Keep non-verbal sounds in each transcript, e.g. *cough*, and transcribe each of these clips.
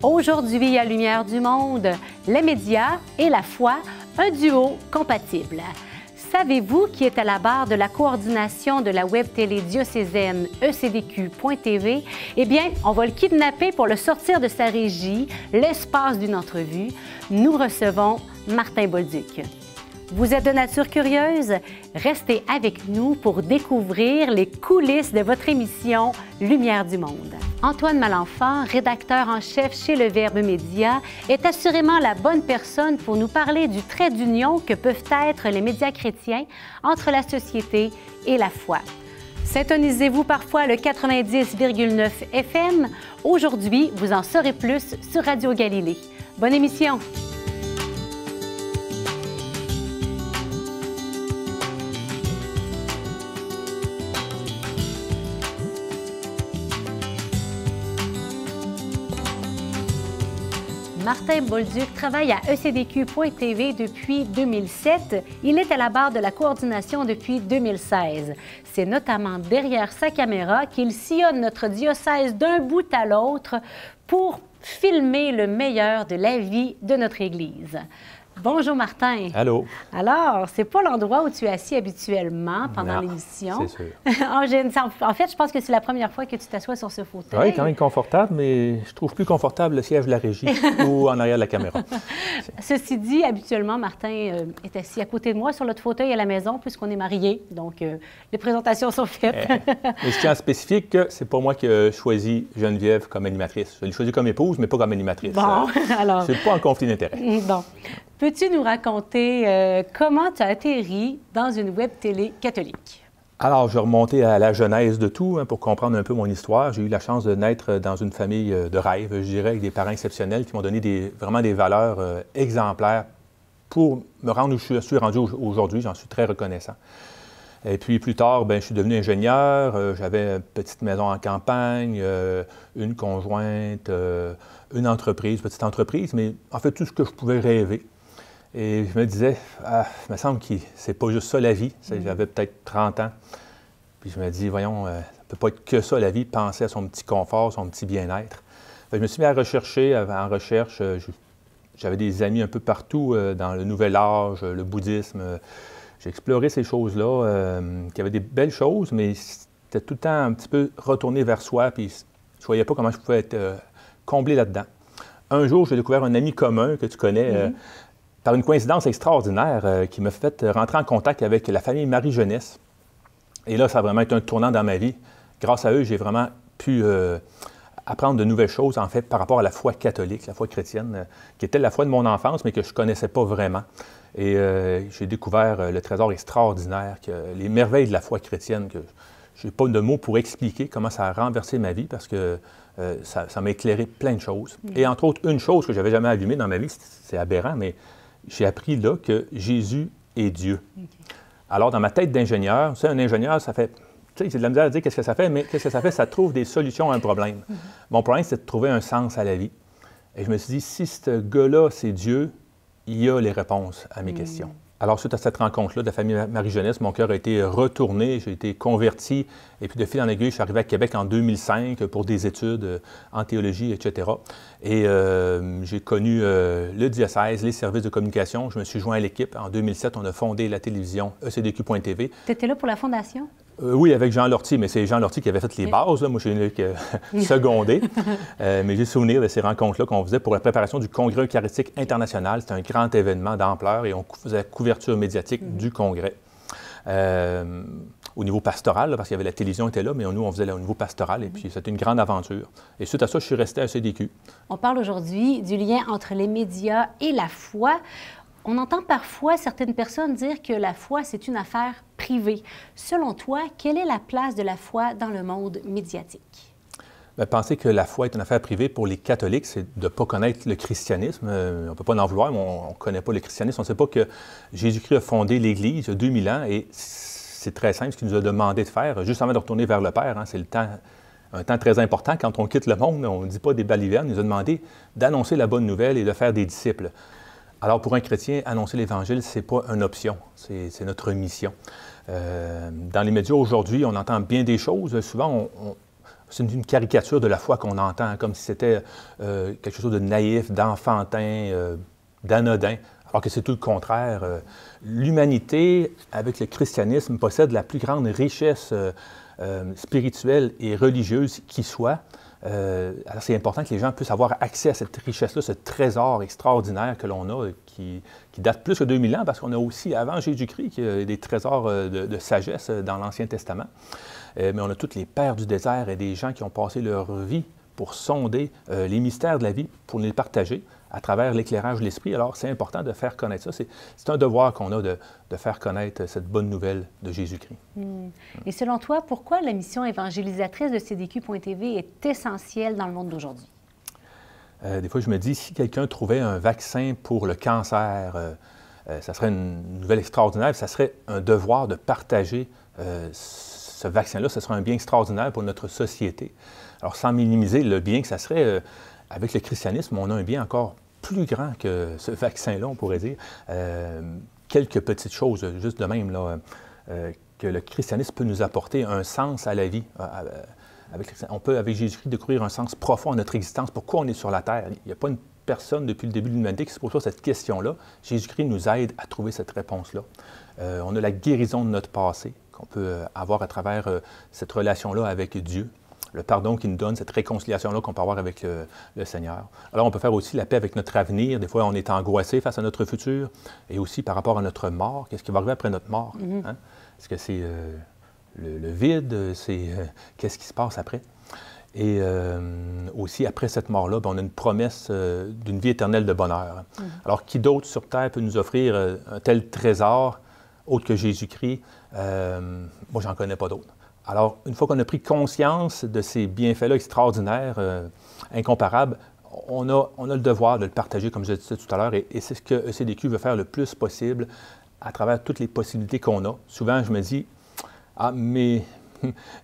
Aujourd'hui, à Lumière du Monde, les médias et la foi, un duo compatible. Savez-vous qui est à la barre de la coordination de la web télé diocésaine ECDQ.tv? Eh bien, on va le kidnapper pour le sortir de sa régie, l'espace d'une entrevue. Nous recevons Martin Bolduc. Vous êtes de nature curieuse? Restez avec nous pour découvrir les coulisses de votre émission Lumière du Monde. Antoine Malenfant, rédacteur en chef chez Le Verbe Média, est assurément la bonne personne pour nous parler du trait d'union que peuvent être les médias chrétiens entre la société et la foi. Syntonisez-vous parfois le 90,9 FM. Aujourd'hui, vous en saurez plus sur Radio Galilée. Bonne émission! Martin Bolduc travaille à ECDQ.tv depuis 2007. Il est à la barre de la coordination depuis 2016. C'est notamment derrière sa caméra qu'il sillonne notre diocèse d'un bout à l'autre pour filmer le meilleur de la vie de notre Église. Bonjour Martin. Allô. Alors, c'est pas l'endroit où tu es assis habituellement pendant l'émission. C'est sûr. *laughs* en fait, je pense que c'est la première fois que tu t'assois sur ce fauteuil. Oui, quand même confortable, mais je trouve plus confortable le siège de la régie *laughs* ou en arrière de la caméra. *laughs* Ceci dit, habituellement, Martin euh, est assis à côté de moi sur notre fauteuil à la maison puisqu'on est mariés. Donc, euh, les présentations sont faites. Eh, mais je tiens à spécifier que c'est pas moi qui ai choisi Geneviève comme animatrice. Je l'ai choisie comme épouse, mais pas comme animatrice. Bon, alors. C'est pas un conflit d'intérêt. Bon. Peux-tu nous raconter euh, comment tu as atterri dans une web télé catholique? Alors, je vais remonter à la genèse de tout hein, pour comprendre un peu mon histoire. J'ai eu la chance de naître dans une famille euh, de rêve, je dirais, avec des parents exceptionnels qui m'ont donné vraiment des valeurs euh, exemplaires pour me rendre où je suis rendu aujourd'hui. J'en suis très reconnaissant. Et puis plus tard, ben, je suis devenu ingénieur. J'avais une petite maison en campagne, une conjointe, une entreprise, petite entreprise, mais en fait tout ce que je pouvais rêver. Et je me disais, ah, il me semble que c'est pas juste ça la vie. Mm. J'avais peut-être 30 ans. Puis je me dis, voyons, euh, ça ne peut pas être que ça la vie, penser à son petit confort, son petit bien-être. Je me suis mis à rechercher, en recherche. Euh, j'avais des amis un peu partout euh, dans le nouvel âge, le bouddhisme. J'ai exploré ces choses-là, qui avaient des belles choses, mais c'était tout le temps un petit peu retourné vers soi, puis je ne voyais pas comment je pouvais être comblé là-dedans. Un jour, j'ai découvert un ami commun que tu connais, mm-hmm par une coïncidence extraordinaire euh, qui m'a fait rentrer en contact avec la famille Marie-Jeunesse. Et là, ça a vraiment été un tournant dans ma vie. Grâce à eux, j'ai vraiment pu euh, apprendre de nouvelles choses, en fait, par rapport à la foi catholique, la foi chrétienne, euh, qui était la foi de mon enfance, mais que je ne connaissais pas vraiment. Et j'ai découvert le trésor extraordinaire, que, les merveilles de la foi chrétienne, que je n'ai pas de mots pour expliquer comment ça a renversé ma vie, parce que ça m'a éclairé plein de choses. Et entre autres, une chose que j'avais jamais allumée dans ma vie, c'est aberrant, mais j'ai appris là que Jésus est Dieu. Alors, dans ma tête d'ingénieur, tu sais, un ingénieur, ça fait. Tu sais, c'est de la misère à dire qu'est-ce que ça fait, mais qu'est-ce que ça fait? Ça trouve des solutions à un problème. Mhm. Mon problème, c'est de trouver un sens à la vie. Et je me suis dit, si ce gars-là, c'est Dieu, il y a les réponses à mes mhm. questions. Alors, suite à cette rencontre-là de la famille Marie-Jeunesse, mon cœur a été retourné, j'ai été converti. Et puis, de fil en aiguille, je suis arrivé à Québec en 2005 pour des études euh, en théologie, etc. Et euh, j'ai connu euh, le diocèse, les services de communication. Je me suis joint à l'équipe. En 2007, on a fondé la télévision ECDQ.tv. Tu étais là pour la fondation? Euh, oui, avec Jean Lortie, mais c'est Jean Lortie qui avait fait les bases. Moi, je suis *laughs* que secondé. Euh, mais j'ai souvenir de ces rencontres-là qu'on faisait pour la préparation du Congrès eucharistique international. C'était un grand événement d'ampleur et on faisait la couverture médiatique mm-hmm. du Congrès. Euh, au niveau pastoral, parce qu'il y avait la télévision était là, mais nous, on faisait là, au niveau pastoral, et mm-hmm. puis c'était une grande aventure. Et suite à ça, je suis resté à CDQ. On parle aujourd'hui du lien entre les médias et la foi. On entend parfois certaines personnes dire que la foi, c'est une affaire privée. Selon toi, quelle est la place de la foi dans le monde médiatique? Bien, penser que la foi est une affaire privée pour les catholiques, c'est de ne pas connaître le christianisme. Euh, on ne peut pas en vouloir, mais on ne connaît pas le christianisme. On ne sait pas que Jésus-Christ a fondé l'Église il y a 2000 ans et c'est très simple ce qu'il nous a demandé de faire, juste avant de retourner vers le Père. Hein. c'est un temps très important. Quand on quitte le monde, on ne dit pas des balivernes, il nous a demandé d'annoncer la bonne nouvelle et de faire des disciples. Alors, pour un chrétien, annoncer l'Évangile, ce n'est pas une option, c'est notre mission. Euh, dans les médias aujourd'hui, on entend bien des choses. Souvent, c'est une, caricature de la foi qu'on entend, comme si c'était euh, quelque chose de naïf, d'enfantin, euh, d'anodin, alors que c'est tout le contraire. L'humanité, avec le christianisme, possède la plus grande richesse spirituelle et religieuse qui soit. Alors c'est important que les gens puissent avoir accès à cette richesse-là, ce trésor extraordinaire que l'on a, qui, date plus que 2000 ans, parce qu'on a aussi, avant Jésus-Christ, des trésors de sagesse dans l'Ancien Testament. Euh, mais on a tous les pères du désert et des gens qui ont passé leur vie pour sonder euh, les mystères de la vie, pour les partager à travers l'éclairage de l'esprit. Alors, c'est important de faire connaître ça. C'est un devoir qu'on a de, faire connaître cette bonne nouvelle de Jésus-Christ. Hmm. Et selon toi, pourquoi la mission évangélisatrice de CDQ.tv est essentielle dans le monde d'aujourd'hui? Euh, des fois, je me dis, si quelqu'un trouvait un vaccin pour le cancer, ça serait une nouvelle extraordinaire, ça serait un devoir de partager ce vaccin-là, ce sera un bien extraordinaire pour notre société. Alors, sans minimiser le bien que ça serait, euh, avec le christianisme, on a un bien encore plus grand que ce vaccin-là, on pourrait dire. Euh, quelques petites choses, juste de même, euh, que le christianisme peut nous apporter un sens à la vie. Avec, on peut, avec Jésus-Christ, découvrir un sens profond à notre existence. Pourquoi on est sur la terre? Il n'y a pas une personne depuis le début de l'humanité qui se pose cette question-là. Jésus-Christ nous aide à trouver cette réponse-là. on a la guérison de notre passé qu'on peut euh, avoir à travers euh, cette relation-là avec Dieu, le pardon qu'il nous donne, cette réconciliation-là qu'on peut avoir avec le, Seigneur. Alors, on peut faire aussi la paix avec notre avenir. Des fois, on est angoissé face à notre futur et aussi par rapport à notre mort. Qu'est-ce qui va arriver après notre mort? Mm-hmm. Hein? Est-ce que c'est euh, le, vide? C'est qu'est-ce qui se passe après? Et aussi, après cette mort-là, ben, on a une promesse d'une vie éternelle de bonheur. Mm-hmm. Alors, qui d'autre sur Terre peut nous offrir un tel trésor autre que Jésus-Christ? Euh, moi, j'en connais pas d'autres. Alors, une fois qu'on a pris conscience de ces bienfaits-là extraordinaires, euh, incomparables, on a, le devoir de le partager, comme je disais tout à l'heure, et, c'est ce que ECDQ veut faire le plus possible à travers toutes les possibilités qu'on a. Souvent, je me dis, ah, *laughs* mes,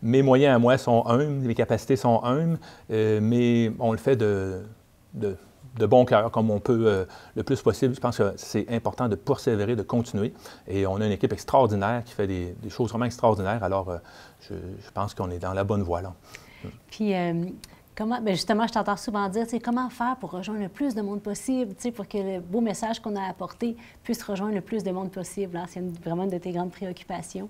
moyens à moi sont humbles, mes capacités sont humbles, euh, mais on le fait de de bon cœur, comme on peut euh, le plus possible. Je pense que c'est important de persévérer, de continuer. Et on a une équipe extraordinaire qui fait des, choses vraiment extraordinaires. Alors, euh, je, pense qu'on est dans la bonne voie. Là. Puis, euh, comment, bien justement, je t'entends souvent dire, comment faire pour rejoindre le plus de monde possible, pour que le beau message qu'on a apporté puisse rejoindre le plus de monde possible. Hein? C'est vraiment une de tes grandes préoccupations.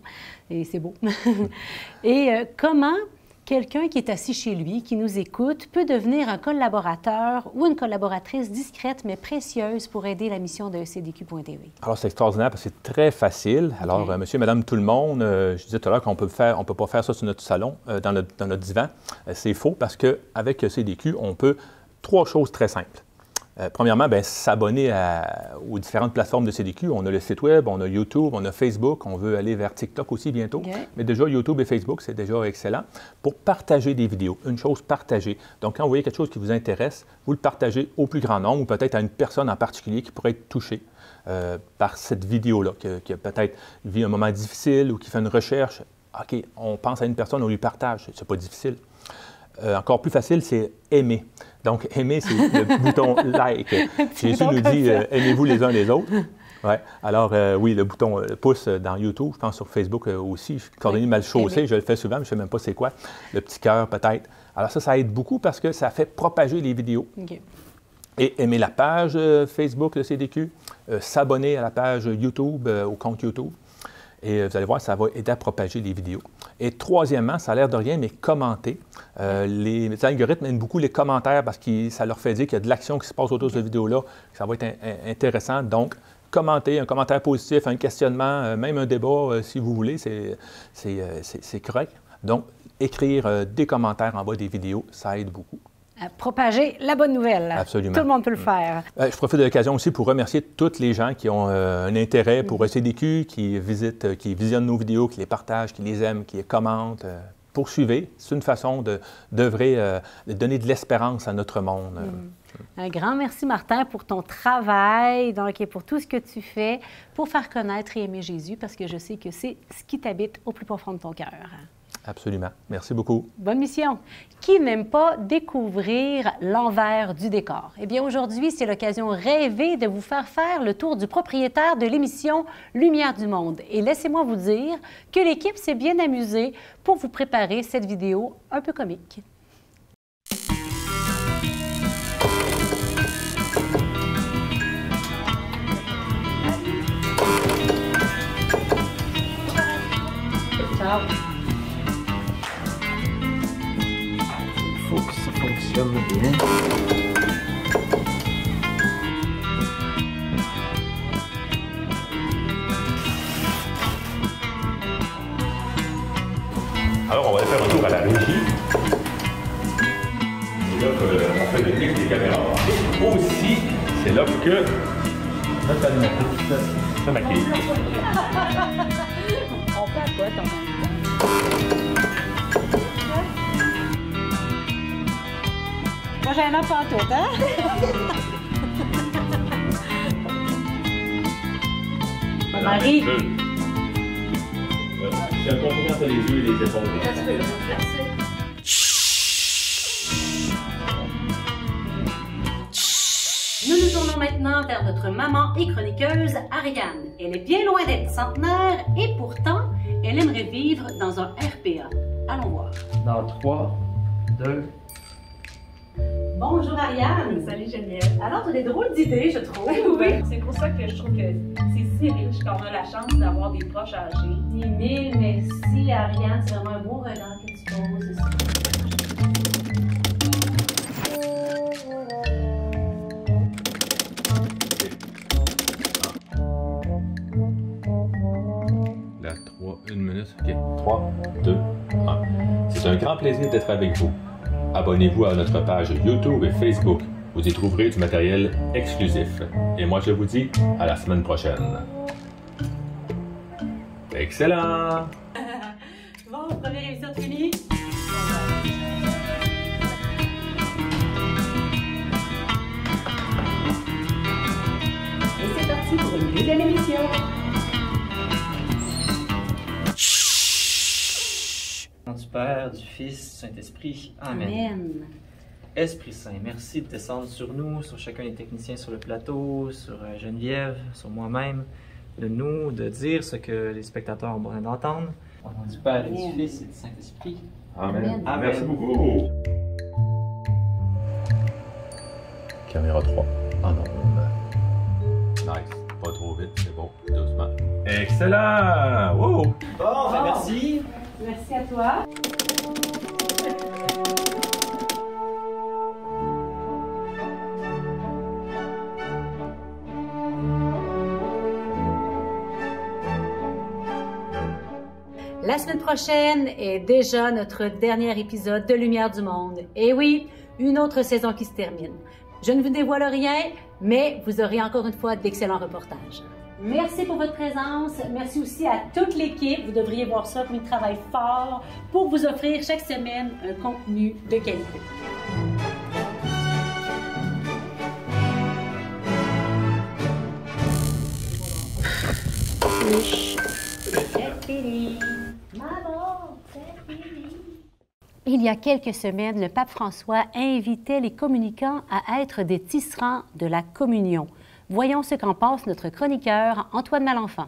Et c'est beau. *laughs* Et comment quelqu'un qui est assis chez lui, qui nous écoute, peut devenir un collaborateur ou une collaboratrice discrète mais précieuse pour aider la mission de CDQ.tv. Alors, c'est extraordinaire parce que c'est très facile. Alors, euh, monsieur, madame, tout le monde, euh, je disais tout à l'heure qu'on peut faire, on peut pas faire ça sur notre salon, euh, dans, notre, dans, notre, divan. c'est faux parce qu'avec CDQ, on peut trois choses très simples. Euh, premièrement, ben, s'abonner aux différentes plateformes de CDQ. On a le site Web, on a YouTube, on a Facebook, on veut aller vers TikTok aussi bientôt. Mais déjà, YouTube et Facebook, c'est déjà excellent pour partager des vidéos. Une chose partagée. Donc, quand vous voyez quelque chose qui vous intéresse, vous le partagez au plus grand nombre ou peut-être à une personne en particulier qui pourrait être touchée euh, par cette vidéo-là, qui, a peut-être vit un moment difficile ou qui fait une recherche. OK, on pense à une personne, on lui partage. C'est pas difficile. Euh, encore plus facile, c'est aimer. Donc, aimer, c'est le *laughs* bouton like. Jésus nous dit euh, aimez-vous les uns les autres. *laughs* Ouais. Alors, euh, oui, le bouton pouce dans YouTube, je pense sur Facebook aussi. Je suis coordonné mal chaussé, je le fais souvent, mais je ne sais même pas c'est quoi. Le petit cœur, peut-être. Alors, ça, ça aide beaucoup parce que ça fait propager les vidéos. Et aimer la page Facebook de CDQ, s'abonner à la page YouTube, au compte YouTube. Et vous allez voir, ça va aider à propager les vidéos. Et troisièmement, ça a l'air de rien, mais commenter. Euh, les, algorithmes aiment beaucoup les commentaires parce que ça leur fait dire qu'il y a de l'action qui se passe autour de cette vidéo-là, que ça va être intéressant. Donc, commenter, un commentaire positif, un questionnement, euh, même un débat, si vous voulez, c'est correct. Donc, écrire des commentaires en bas des vidéos, ça aide beaucoup propager la bonne nouvelle. Absolument. Tout le monde peut le faire. Euh, je profite de l'occasion aussi pour remercier toutes les gens qui ont euh, un intérêt pour mm. ECDQ, qui visitent, euh, qui visionnent nos vidéos, qui les partagent, qui les aiment, qui les commentent. poursuivez. C'est une façon de d'œuvrer, de donner de l'espérance à notre monde. Mm. Un grand merci, Martin, pour ton travail donc, et pour tout ce que tu fais pour faire connaître et aimer Jésus, parce que je sais que c'est ce qui t'habite au plus profond de ton cœur. Absolument. Merci beaucoup. Bonne mission. Qui n'aime pas découvrir l'envers du décor? Eh bien, aujourd'hui, c'est l'occasion rêvée de vous faire faire le tour du propriétaire de l'émission Lumière du Monde. Et laissez-moi vous dire que l'équipe s'est bien amusée pour vous préparer cette vidéo un peu comique. Ciao. Alors, on va faire un tour à la régie. C'est là qu'on fait le clic des caméras. Et aussi, c'est là que notre animatrice se. Moi, j'ai un enfant tout, hein? Mon mari. C'est un compliment entre les yeux et les épaules. Nous nous tournons maintenant vers notre maman et chroniqueuse, Ariane. Elle est bien loin d'être centenaire et pourtant, elle aimerait vivre dans un RPA. Allons voir. Dans 3, 2, Bonjour Ariane. Salut Geneviève. Alors, tu as des drôles d'idées, je trouve. *laughs* Oui, c'est pour ça que je trouve que c'est si riche qu'on a la chance d'avoir des proches âgés. Mille merci Ariane, c'est vraiment un beau regard que tu poses ici. La 3, une minute. OK. 3, 2, 1. C'est un grand plaisir d'être avec vous. Abonnez-vous à notre page YouTube et Facebook. Vous y trouverez du matériel exclusif. Et moi, je vous dis à la semaine prochaine. Excellent! Du Fils, du Saint-Esprit. Amen. Amen. Esprit Saint, merci de descendre sur nous, sur chacun des techniciens sur le plateau, sur euh, Geneviève, sur moi-même, de nous, de dire ce que les spectateurs ont besoin d'entendre. Au nom du Père et du Fils et du Saint-Esprit. Amen. Amen. Merci beaucoup. Caméra 3 en onde. Nice. Pas trop vite, c'est bon. Doucement. Excellent! Wow! Bon, ben merci. Merci à toi. La semaine prochaine est déjà notre dernier épisode de Lumière du Monde. Et oui, une autre saison qui se termine. Je ne vous dévoile rien, mais vous aurez encore une fois d'excellents reportages. Merci pour votre présence. Merci aussi à toute l'équipe. Vous devriez voir ça comme ils travaillent fort pour vous offrir chaque semaine un contenu de qualité. Fini. Il y a quelques semaines, le pape François invitait les communicants à être des tisserands de la communion. Voyons ce qu'en pense notre chroniqueur Antoine Malenfant.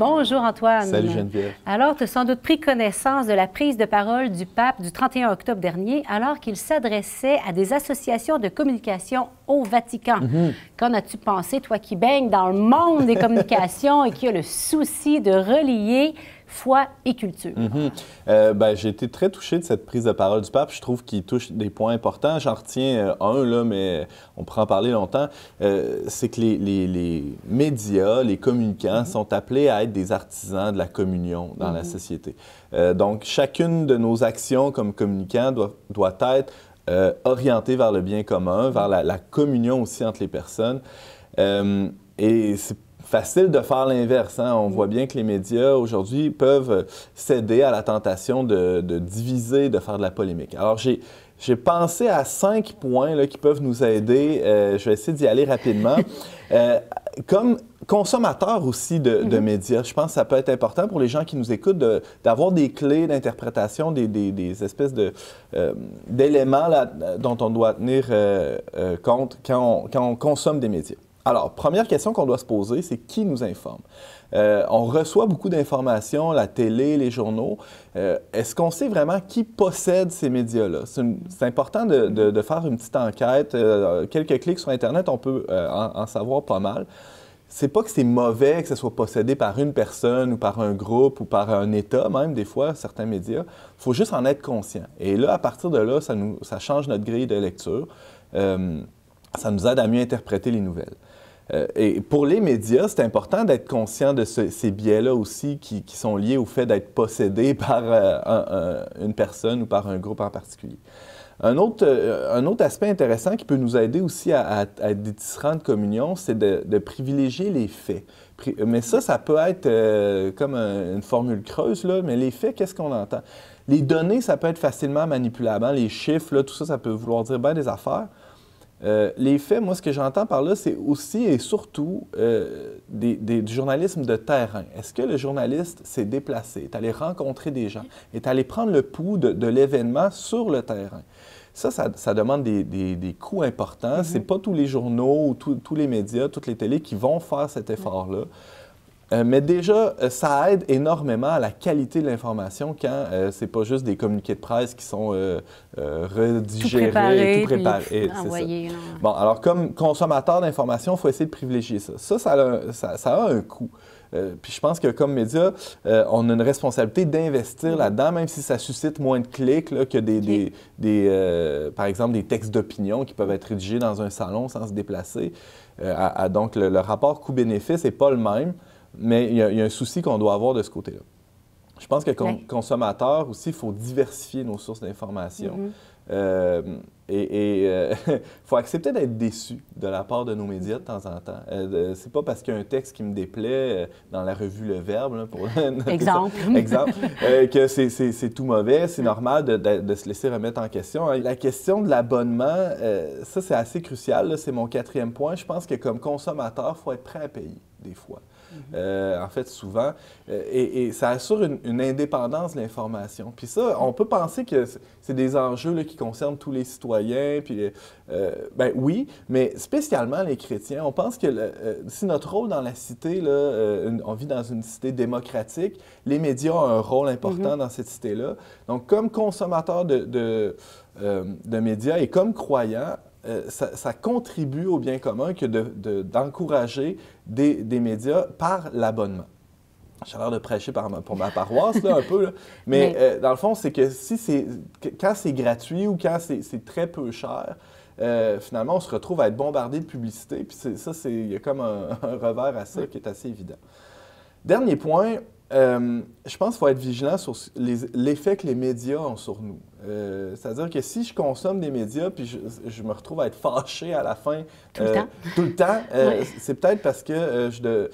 Bonjour Antoine. Salut Geneviève. Alors, tu as sans doute pris connaissance de la prise de parole du pape du 31 octobre dernier, alors qu'il s'adressait à des associations de communication au Vatican. Qu'en as-tu pensé, toi qui baignes dans le monde des communications et qui a le souci de relier foi et culture? Mhm. Euh, ben, j'ai été très touché de cette prise de parole du pape. Je trouve qu'il touche des points importants. J'en retiens euh, un, là, mais on pourra en parler longtemps. Euh, c'est que les, les- les médias, les communicants sont appelés à être des artisans de la communion dans la société. Euh, donc, chacune de nos actions comme communicants doit, doit être orientée vers le bien commun, vers la, la communion aussi entre les personnes. Et c'est facile de faire l'inverse. hein. On voit bien que les médias aujourd'hui peuvent euh, céder à la tentation de, de diviser, de faire de la polémique. Alors j'ai j'ai pensé à cinq points là, qui peuvent nous aider. Euh, je vais essayer d'y aller rapidement. *laughs* Euh, comme consommateurs aussi de, de, médias. Je pense que ça peut être important pour les gens qui nous écoutent d'avoir des clés d'interprétation, des, des, des, espèces d'éléments dont on doit tenir compte quand on, quand on consomme des médias. Alors, première question qu'on doit se poser, c'est qui nous informe? Euh, on reçoit beaucoup d'informations, la télé, les journaux. Euh, est-ce qu'on sait vraiment qui possède ces médias-là? C'est important de, faire une petite enquête. Euh, quelques clics sur Internet, on peut en, savoir pas mal. C'est pas que c'est mauvais que ce soit possédé par une personne ou par un groupe ou par un État, même des fois, certains médias. Il faut juste en être conscient. Et là, à partir de là, ça, change notre grille de lecture. ça nous aide à mieux interpréter les nouvelles. Euh, et pour les médias, c'est important d'être conscient de ces biais-là aussi qui, sont liés au fait d'être possédé *laughs* par euh, une personne ou par un groupe en particulier. Un autre, euh, un autre aspect intéressant qui peut nous aider aussi à, être des tisserands de communion, c'est de, privilégier les faits. Mais ça, ça peut être comme une formule creuse, là, mais les faits, qu'est-ce qu'on entend? Les données, ça peut être facilement manipulable. Hein. Les chiffres, tout ça, ça peut vouloir dire bien des affaires. Euh, les faits, moi, ce que j'entends par là, c'est aussi et surtout euh, des, du journalisme de terrain. Est-ce que le journaliste s'est déplacé, est allé rencontrer des gens, est allé prendre le pouls de, l'événement sur le terrain? Ça, ça, demande des, des, coûts importants. Mm-hmm. Ce n'est pas tous les journaux ou tous les médias, toutes les télés qui vont faire cet effort-là. Euh, mais déjà, euh, ça aide énormément à la qualité de l'information quand euh, c'est pas juste des communiqués de presse qui sont redigérés, tout préparés. Tout Bon, alors comme consommateur d'information, il faut essayer de privilégier ça. Ça, ça a, un coût. puis je pense que comme média, on a une responsabilité d'investir là-dedans, même si ça suscite moins de clics que des, des, par exemple, des textes d'opinion qui peuvent être rédigés dans un salon sans se déplacer. donc, le, le rapport coût-bénéfice n'est pas le même. Mais il y, a, un souci qu'on doit avoir de ce côté-là. Je pense que comme consommateur aussi, il faut diversifier nos sources d'information. Mm-hmm. Euh, et il euh, *laughs* faut accepter d'être déçu de la part de nos médias de temps en temps. Euh, c'est pas parce qu'il y a un texte qui me déplaît dans la revue Le Verbe, pour *laughs* exemple, *laughs* exemple que c'est tout mauvais. C'est normal de, de, se laisser remettre en question. La question de l'abonnement, ça c'est assez crucial. C'est mon quatrième point. Je pense que comme consommateur, il faut être prêt à payer des fois. Euh, en fait, souvent. Euh, et, ça assure une, indépendance de l'information. Puis ça, on peut penser que c'est des enjeux là, qui concernent tous les citoyens. Puis, euh, ben oui, mais spécialement les chrétiens. On pense que si notre rôle dans la cité, là, on vit dans une cité démocratique, les médias ont un rôle important mm-hmm. dans cette cité-là. Donc, comme consommateur de, de, de médias et comme croyant, euh, ça, contribue au bien commun que d'encourager des, médias par l'abonnement. J'ai l'air de prêcher pour ma paroisse, là, un peu. *laughs* Mais, euh, dans le fond, c'est que si c'est quand c'est gratuit ou quand c'est très peu cher, euh, finalement, on se retrouve à être bombardé de publicité. Puis ça, il y a comme un, *laughs* revers à ça qui est assez évident. Dernier point, je pense qu'il faut être vigilant sur l'effet que les médias ont sur nous. Euh, c'est-à-dire que si je consomme des médias puis je, me retrouve à être fâché à la fin tout le euh, temps, tout le temps euh, c'est peut-être parce que je ne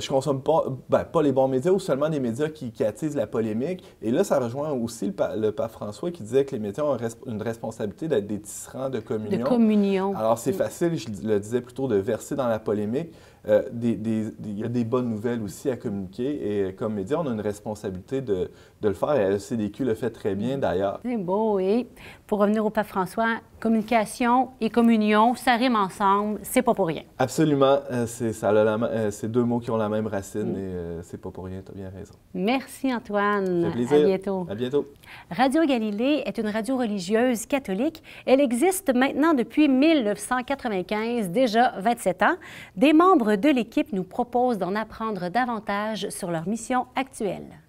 je consomme pas, ben, pas les bons médias ou seulement des médias qui, attisent la polémique. Et là, ça rejoint aussi le, pape François qui disait que les médias ont une responsabilité d'être des tisserands de communion. De communion. Alors, c'est facile, je le disais plutôt, de verser dans la polémique. Il y a des bonnes nouvelles aussi à communiquer. Et comme média, on a une responsabilité de, de le faire. Et la CDQ le fait très bien d'ailleurs. C'est beau, oui. Pour revenir au Pape François, communication et communion, ça rime ensemble, c'est pas pour rien. Absolument. Euh, c'est, ça euh, c'est deux mots qui ont la même racine mm. et euh, c'est pas pour rien, tu as bien raison. Merci Antoine. Ça fait plaisir. À bientôt. À bientôt. Radio Galilée est une radio religieuse catholique. Elle existe maintenant depuis 1995, déjà 27 ans. Des membres de l'équipe nous proposent d'en apprendre davantage sur leur mission actuelle.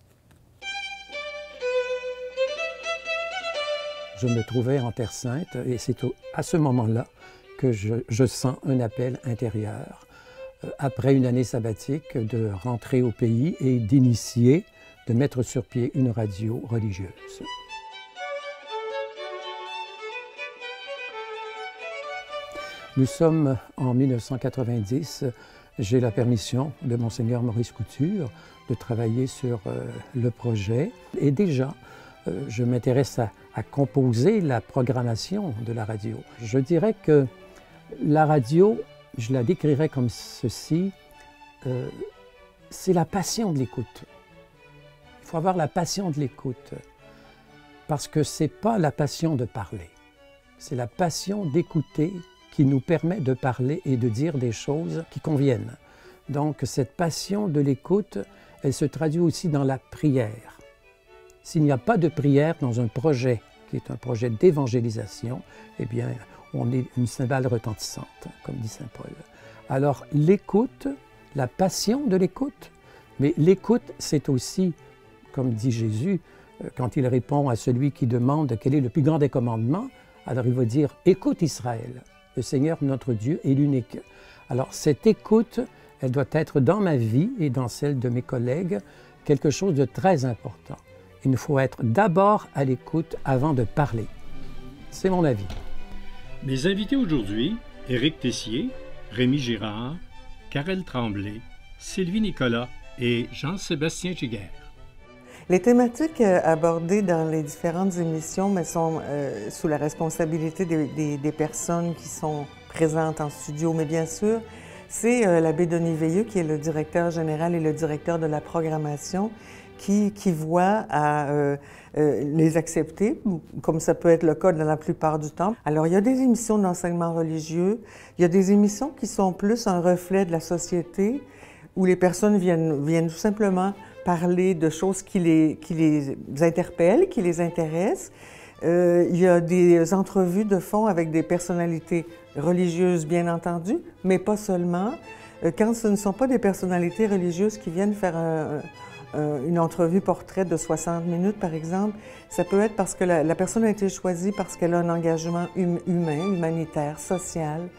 Je me trouvais en Terre Sainte et c'est à ce moment-là que je, sens un appel intérieur, euh, après une année sabbatique, de rentrer au pays et d'initier, de mettre sur pied une radio religieuse. Nous sommes en 1990. J'ai la permission de Monseigneur Maurice Couture de travailler sur euh, le projet. Et déjà, je m'intéresse à, composer la programmation de la radio. Je dirais que la radio, je la décrirais comme ceci, euh, c'est la passion de l'écoute. Il faut avoir la passion de l'écoute parce que ce n'est pas la passion de parler, c'est la passion d'écouter qui nous permet de parler et de dire des choses qui conviennent. Donc cette passion de l'écoute, elle se traduit aussi dans la prière. S'il n'y a pas de prière dans un projet qui est un projet d'évangélisation, eh bien, on est une cymbale retentissante, comme dit Saint Paul. Alors l'écoute, la passion de l'écoute, mais l'écoute, c'est aussi, comme dit Jésus, euh, quand il répond à celui qui demande quel est le plus grand des commandements, alors il va dire, écoute Israël, le Seigneur notre Dieu est l'unique. Alors cette écoute, elle doit être dans ma vie et dans celle de mes collègues quelque chose de très important. Il faut être d'abord à l'écoute avant de parler. C'est mon avis. Mes invités aujourd'hui, Éric Tessier, Rémi Girard, Karel Tremblay, Sylvie Nicolas et Jean-Sébastien Giguère. Les thématiques euh, abordées dans les différentes émissions mais sont euh, sous la responsabilité des, des, personnes qui sont présentes en studio, mais bien sûr, c'est euh, l'abbé Denis Veilleux qui est le directeur général et le directeur de la programmation qui, voit à euh, les accepter, comme ça peut être le cas dans la plupart du temps. Alors, il y a des émissions d'enseignement religieux, il y a des émissions qui sont plus un reflet de la société, où les personnes viennent, viennent tout simplement parler de choses qui les, qui les interpellent, qui les intéressent. Euh, il y a des entrevues de fond avec des personnalités religieuses, bien entendu, mais pas seulement. Euh, quand ce ne sont pas des personnalités religieuses qui viennent faire une entrevue portrait de 60 minutes, par exemple, ça peut être parce que la, personne a été choisie parce qu'elle a un engagement hum, humain, humanitaire, social,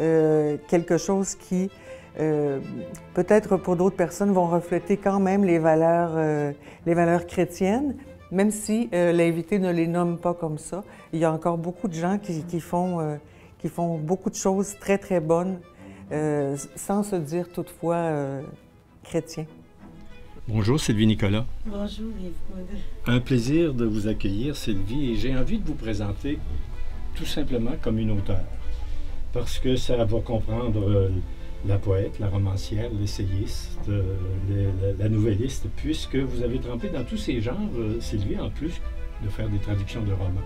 euh, quelque chose qui euh, peut-être pour d'autres personnes, vont refléter quand même les valeurs, euh, les valeurs chrétiennes, même si euh, l'invité ne les nomme pas comme ça. Il y a encore beaucoup de gens qui, qui font, qui font beaucoup de choses très, très bonnes, sans se dire toutefois chrétiens. Bonjour Sylvie Nicolas. Bonjour Yves Un plaisir de vous accueillir Sylvie et j'ai envie de vous présenter tout simplement comme une auteure parce que ça va comprendre la poète, la romancière, l'essayiste, euh, la, nouvelliste, puisque vous avez trempé dans tous ces genres, euh, Sylvie, en plus de faire des traductions de romans.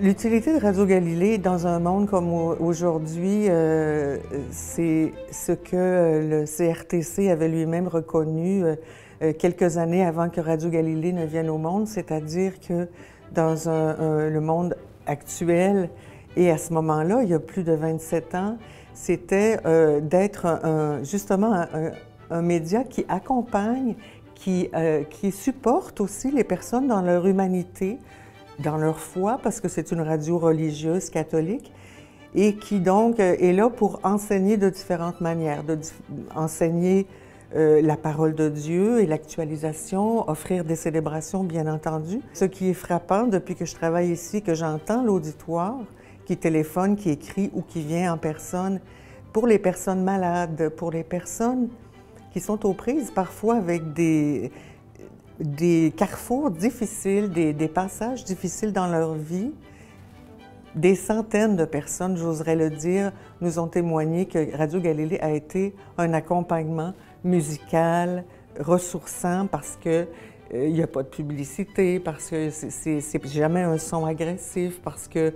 L'utilité de Radio Galilée dans un monde comme aujourd'hui, euh, c'est ce que le CRTC avait lui-même reconnu quelques années avant que Radio Galilée ne vienne au monde, c'est-à-dire que dans le monde actuel, et à ce moment-là, il y a plus de 27 ans, c'était euh, d'être justement un, média qui accompagne, qui, euh, qui supporte aussi les personnes dans leur humanité, dans leur foi, parce que c'est une radio religieuse catholique, et qui donc euh, est là pour enseigner de différentes manières, enseigner la parole de Dieu et l'actualisation, offrir des célébrations, bien entendu. Ce qui est frappant depuis que je travaille ici, que j'entends l'auditoire, qui téléphone, qui écrit ou qui vient en personne, pour les personnes malades, pour les personnes qui sont aux prises parfois avec des, carrefours difficiles, des passages difficiles dans leur vie. Des centaines de personnes, j'oserais le dire, nous ont témoigné que Radio Galilée a été un accompagnement musical, ressourçant parce que euh, il n'y a pas de publicité, parce que c'est jamais un son agressif, parce que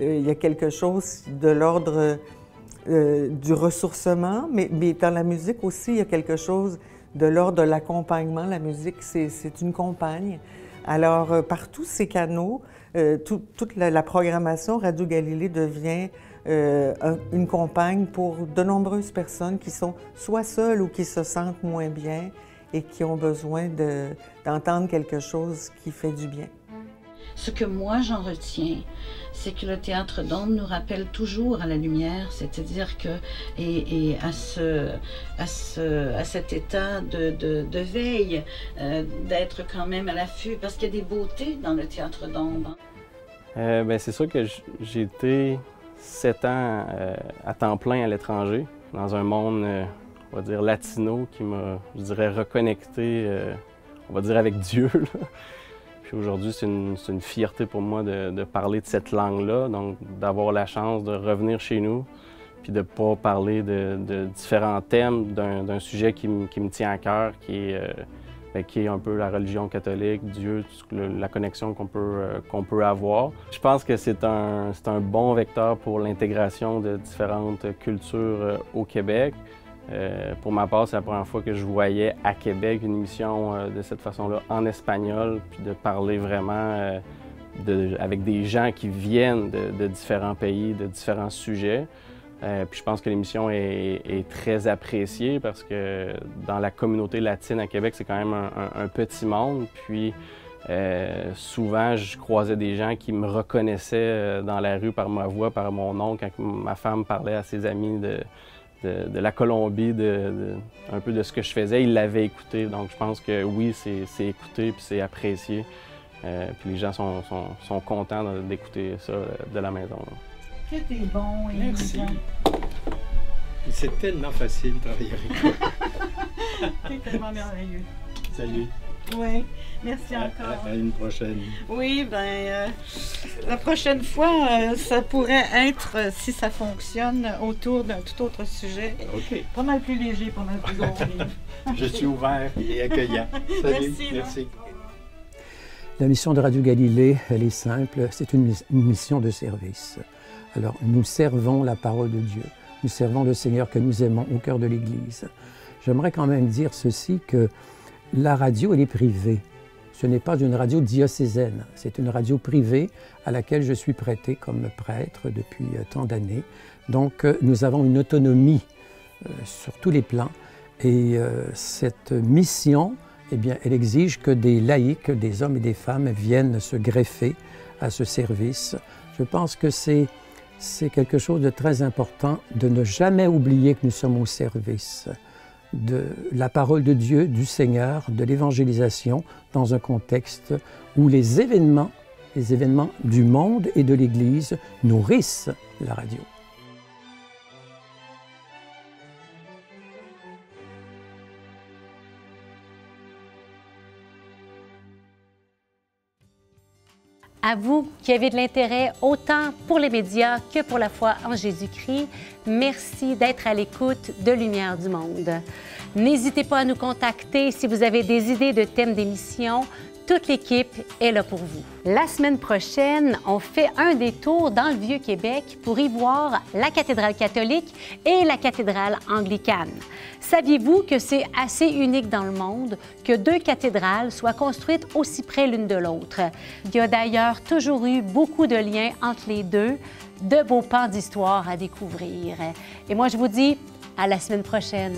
euh, il y a quelque chose de l'ordre euh, du ressourcement, mais, dans la musique aussi, il y a quelque chose de l'ordre de l'accompagnement. La musique, c'est une compagne. Alors, euh, par tous ces canaux, toute la, programmation Radio Galilée devient une compagne pour de nombreuses personnes qui sont soit seules ou qui se sentent moins bien et qui ont besoin d'entendre quelque chose qui fait du bien. Ce que moi j'en retiens, c'est que le théâtre d'ombre nous rappelle toujours à la lumière, c'est-à-dire que, et, à, ce, à, ce, à cet état de, de, veille, euh, d'être quand même à l'affût, parce qu'il y a des beautés dans le théâtre d'ombre. Euh, ben, c'est sûr que j'ai été sept ans euh, à temps plein à l'étranger, dans un monde, on va dire, latino qui m'a, je dirais, reconnecté, on va dire, avec Dieu. Puis aujourd'hui, c'est une, fierté pour moi de, parler de cette langue-là, donc d'avoir la chance de revenir chez nous, puis de ne pas parler de, différents thèmes d'un sujet qui, me tient à cœur, qui est, euh, qui est un peu la religion catholique, Dieu, la connexion qu'on peut, euh, peut avoir. Je pense que c'est un, un bon vecteur pour l'intégration de différentes cultures euh, au Québec. pour ma part, c'est la première fois que je voyais à Québec une émission de cette façon-là en espagnol, puis de parler vraiment avec des gens qui viennent de, différents pays, de différents sujets. Euh, puis je pense que l'émission est, très appréciée parce que dans la communauté latine à Québec, c'est quand même un, petit monde. Puis euh, souvent, je croisais des gens qui me reconnaissaient euh, dans la rue par ma voix, par mon nom, quand ma femme parlait à ses amis de, la Colombie, un peu de ce que je faisais. Ils l'avaient écouté. Donc je pense que oui, c'est écouté puis c'est apprécié. puis les gens sont contents d'écouter ça de la maison. Que t'es bon et Merci. C'est tellement facile de travailler avec toi. t'es tellement merveilleux. Salut. Oui, merci encore. À, une prochaine. Oui, ben euh, la prochaine fois, euh, ça pourrait être, euh, si ça fonctionne, autour d'un tout autre sujet. OK. Pas mal plus léger, pas mal plus gros. *laughs* Je suis ouvert et accueillant. *laughs* Salut. Merci. merci. La mission de Radio Galilée, elle est simple, c'est une mission de service. Alors nous servons la parole de Dieu, nous servons le Seigneur que nous aimons au cœur de l'Église. J'aimerais quand même dire ceci, que la radio, elle est privée. Ce n'est pas une radio diocésaine, c'est une radio privée à laquelle je suis prêté comme prêtre depuis euh, tant d'années. Donc euh, nous avons une autonomie euh, sur tous les plans et cette mission, eh bien, elle exige que des laïcs, des hommes et des femmes viennent se greffer à ce service. Je pense que c'est c'est quelque chose de très important de ne jamais oublier que nous sommes au service de la parole de Dieu, du Seigneur, de l'évangélisation, dans un contexte où les événements, les événements du monde et de l'Église nourrissent la radio. À vous qui avez de l'intérêt autant pour les médias que pour la foi en Jésus-Christ. Merci d'être à l'écoute de Lumière du Monde. N'hésitez pas à nous contacter si vous avez des idées de thèmes d'émission toute l'équipe est là pour vous. La semaine prochaine, on fait un détour dans le Vieux-Québec pour y voir la cathédrale catholique et la cathédrale anglicane. Saviez-vous que c'est assez unique dans le monde que deux cathédrales soient construites aussi près l'une de l'autre? Il y a d'ailleurs toujours eu beaucoup de liens entre les deux, de beaux pans d'histoire à découvrir. Et moi, je vous dis à la semaine prochaine.